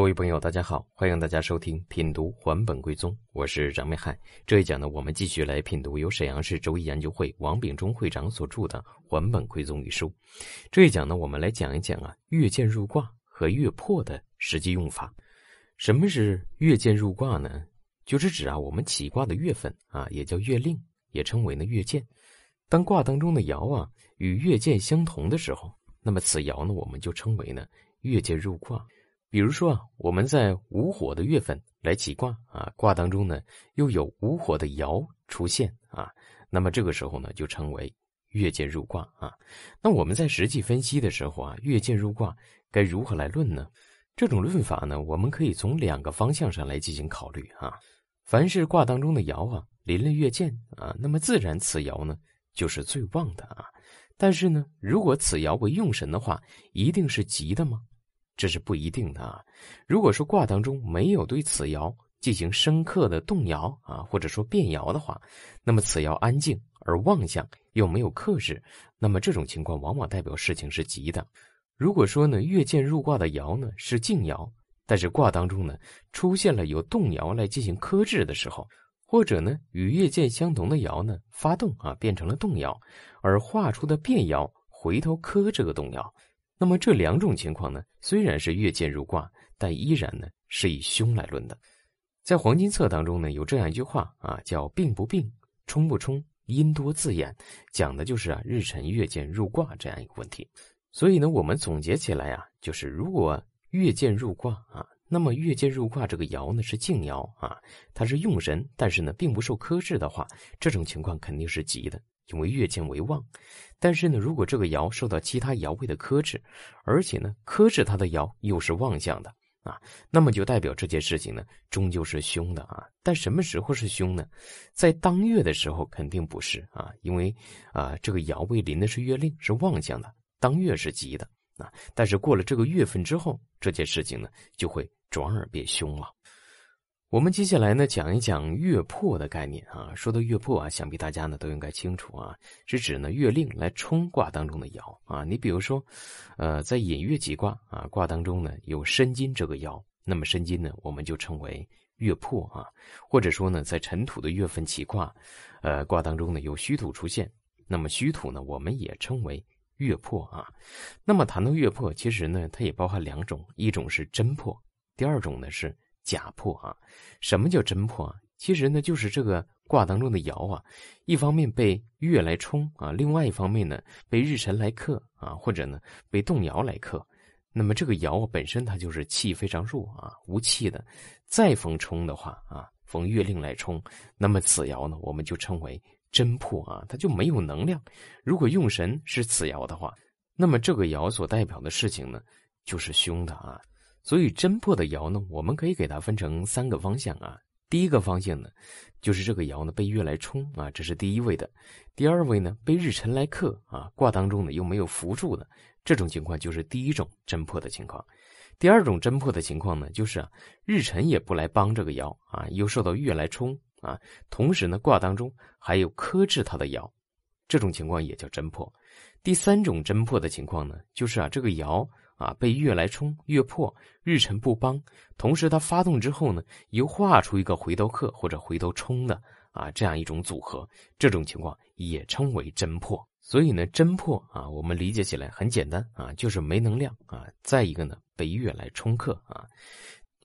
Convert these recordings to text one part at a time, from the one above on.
各位朋友，大家好，欢迎大家收听《品读还本归宗》，我是张美海。这一讲呢，我们继续来品读由沈阳市周易研究会王秉忠会长所著的《还本归宗》一书。这一讲呢，我们来讲一讲啊，月见入卦和月破的实际用法。什么是月见入卦呢？就是指啊，我们起卦的月份啊，也叫月令，也称为呢月见。当卦当中的爻啊与月见相同的时候，那么此爻呢，我们就称为呢月见入卦。比如说啊，我们在午火的月份来起卦啊，卦当中呢又有午火的爻出现啊，那么这个时候呢就称为月见入卦啊。那我们在实际分析的时候啊，月见入卦该如何来论呢？这种论法呢，我们可以从两个方向上来进行考虑啊。凡是卦当中的爻啊临了月见啊，那么自然此爻呢就是最旺的啊。但是呢，如果此爻为用神的话，一定是吉的吗？这是不一定的啊。如果说卦当中没有对此爻进行深刻的动摇啊，或者说变爻的话，那么此爻安静而妄想又没有克制，那么这种情况往往代表事情是吉的。如果说呢，月见入卦的爻呢是静爻，但是卦当中呢出现了有动摇来进行克制的时候，或者呢与月见相同的爻呢发动啊变成了动摇，而画出的变爻回头克这个动摇。那么这两种情况呢，虽然是月见入卦，但依然呢是以凶来论的。在黄金册当中呢，有这样一句话啊，叫“病不病，冲不冲，阴多自掩”，讲的就是啊日辰月见入卦这样一个问题。所以呢，我们总结起来啊，就是如果月见入卦啊，那么月见入卦这个爻呢是静爻啊，它是用神，但是呢并不受克制的话，这种情况肯定是吉的。因为月见为旺，但是呢，如果这个爻受到其他爻位的克制，而且呢，克制它的爻又是旺相的啊，那么就代表这件事情呢，终究是凶的啊。但什么时候是凶呢？在当月的时候肯定不是啊，因为啊，这个爻位临的是月令，是旺相的，当月是吉的啊。但是过了这个月份之后，这件事情呢，就会转而变凶了。我们接下来呢讲一讲月破的概念啊。说到月破啊，想必大家呢都应该清楚啊，是指呢月令来冲卦当中的爻啊。你比如说，呃，在引月几卦啊，卦当中呢有申金这个爻，那么申金呢我们就称为月破啊。或者说呢，在尘土的月份起卦，呃，卦当中呢有虚土出现，那么虚土呢我们也称为月破啊。那么谈到月破，其实呢它也包含两种，一种是真破，第二种呢是。假破啊，什么叫真破啊？其实呢，就是这个卦当中的爻啊，一方面被月来冲啊，另外一方面呢，被日辰来克啊，或者呢，被动摇来克。那么这个爻本身它就是气非常弱啊，无气的。再逢冲的话啊，逢月令来冲，那么此爻呢，我们就称为真破啊，它就没有能量。如果用神是此爻的话，那么这个爻所代表的事情呢，就是凶的啊。所以真破的爻呢，我们可以给它分成三个方向啊。第一个方向呢，就是这个爻呢被月来冲啊，这是第一位的；第二位呢被日辰来克啊，卦当中呢又没有扶助的，这种情况就是第一种真破的情况。第二种真破的情况呢，就是啊日辰也不来帮这个爻啊，又受到月来冲啊，同时呢卦当中还有克制它的爻，这种情况也叫真破。第三种真破的情况呢，就是啊这个爻。啊，被月来冲，月破，日辰不帮，同时它发动之后呢，又画出一个回头客或者回头冲的啊，这样一种组合，这种情况也称为真破。所以呢，真破啊，我们理解起来很简单啊，就是没能量啊。再一个呢，被月来冲克啊，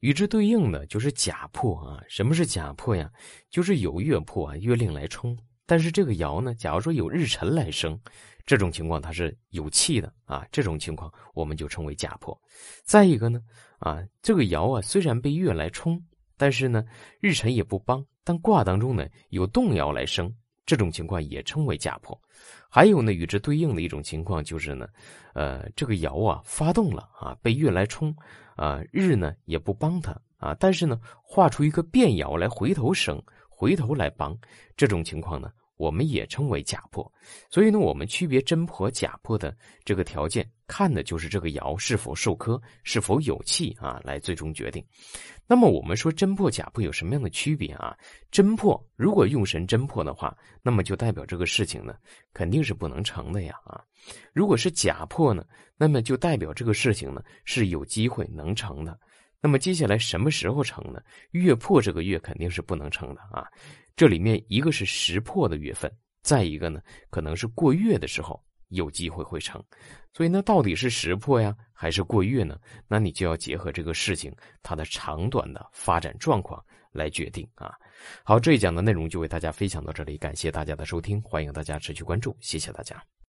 与之对应的就是假破啊。什么是假破呀？就是有月破啊，月令来冲，但是这个爻呢，假如说有日辰来生。这种情况它是有气的啊，这种情况我们就称为甲破。再一个呢，啊，这个爻啊虽然被月来冲，但是呢日辰也不帮，但卦当中呢有动摇来生，这种情况也称为甲破。还有呢与之对应的一种情况就是呢，呃，这个爻啊发动了啊，被月来冲啊，日呢也不帮他啊，但是呢画出一个变爻来回头生，回头来帮，这种情况呢。我们也称为假破，所以呢，我们区别真破、假破的这个条件，看的就是这个爻是否受科，是否有气啊，来最终决定。那么，我们说真破、假破有什么样的区别啊？真破如果用神真破的话，那么就代表这个事情呢，肯定是不能成的呀啊。如果是假破呢，那么就代表这个事情呢是有机会能成的。那么接下来什么时候成呢？月破这个月肯定是不能成的啊。这里面一个是时破的月份，再一个呢，可能是过月的时候有机会会成。所以那，到底是时破呀，还是过月呢？那你就要结合这个事情它的长短的发展状况来决定啊。好，这一讲的内容就为大家分享到这里，感谢大家的收听，欢迎大家持续关注，谢谢大家。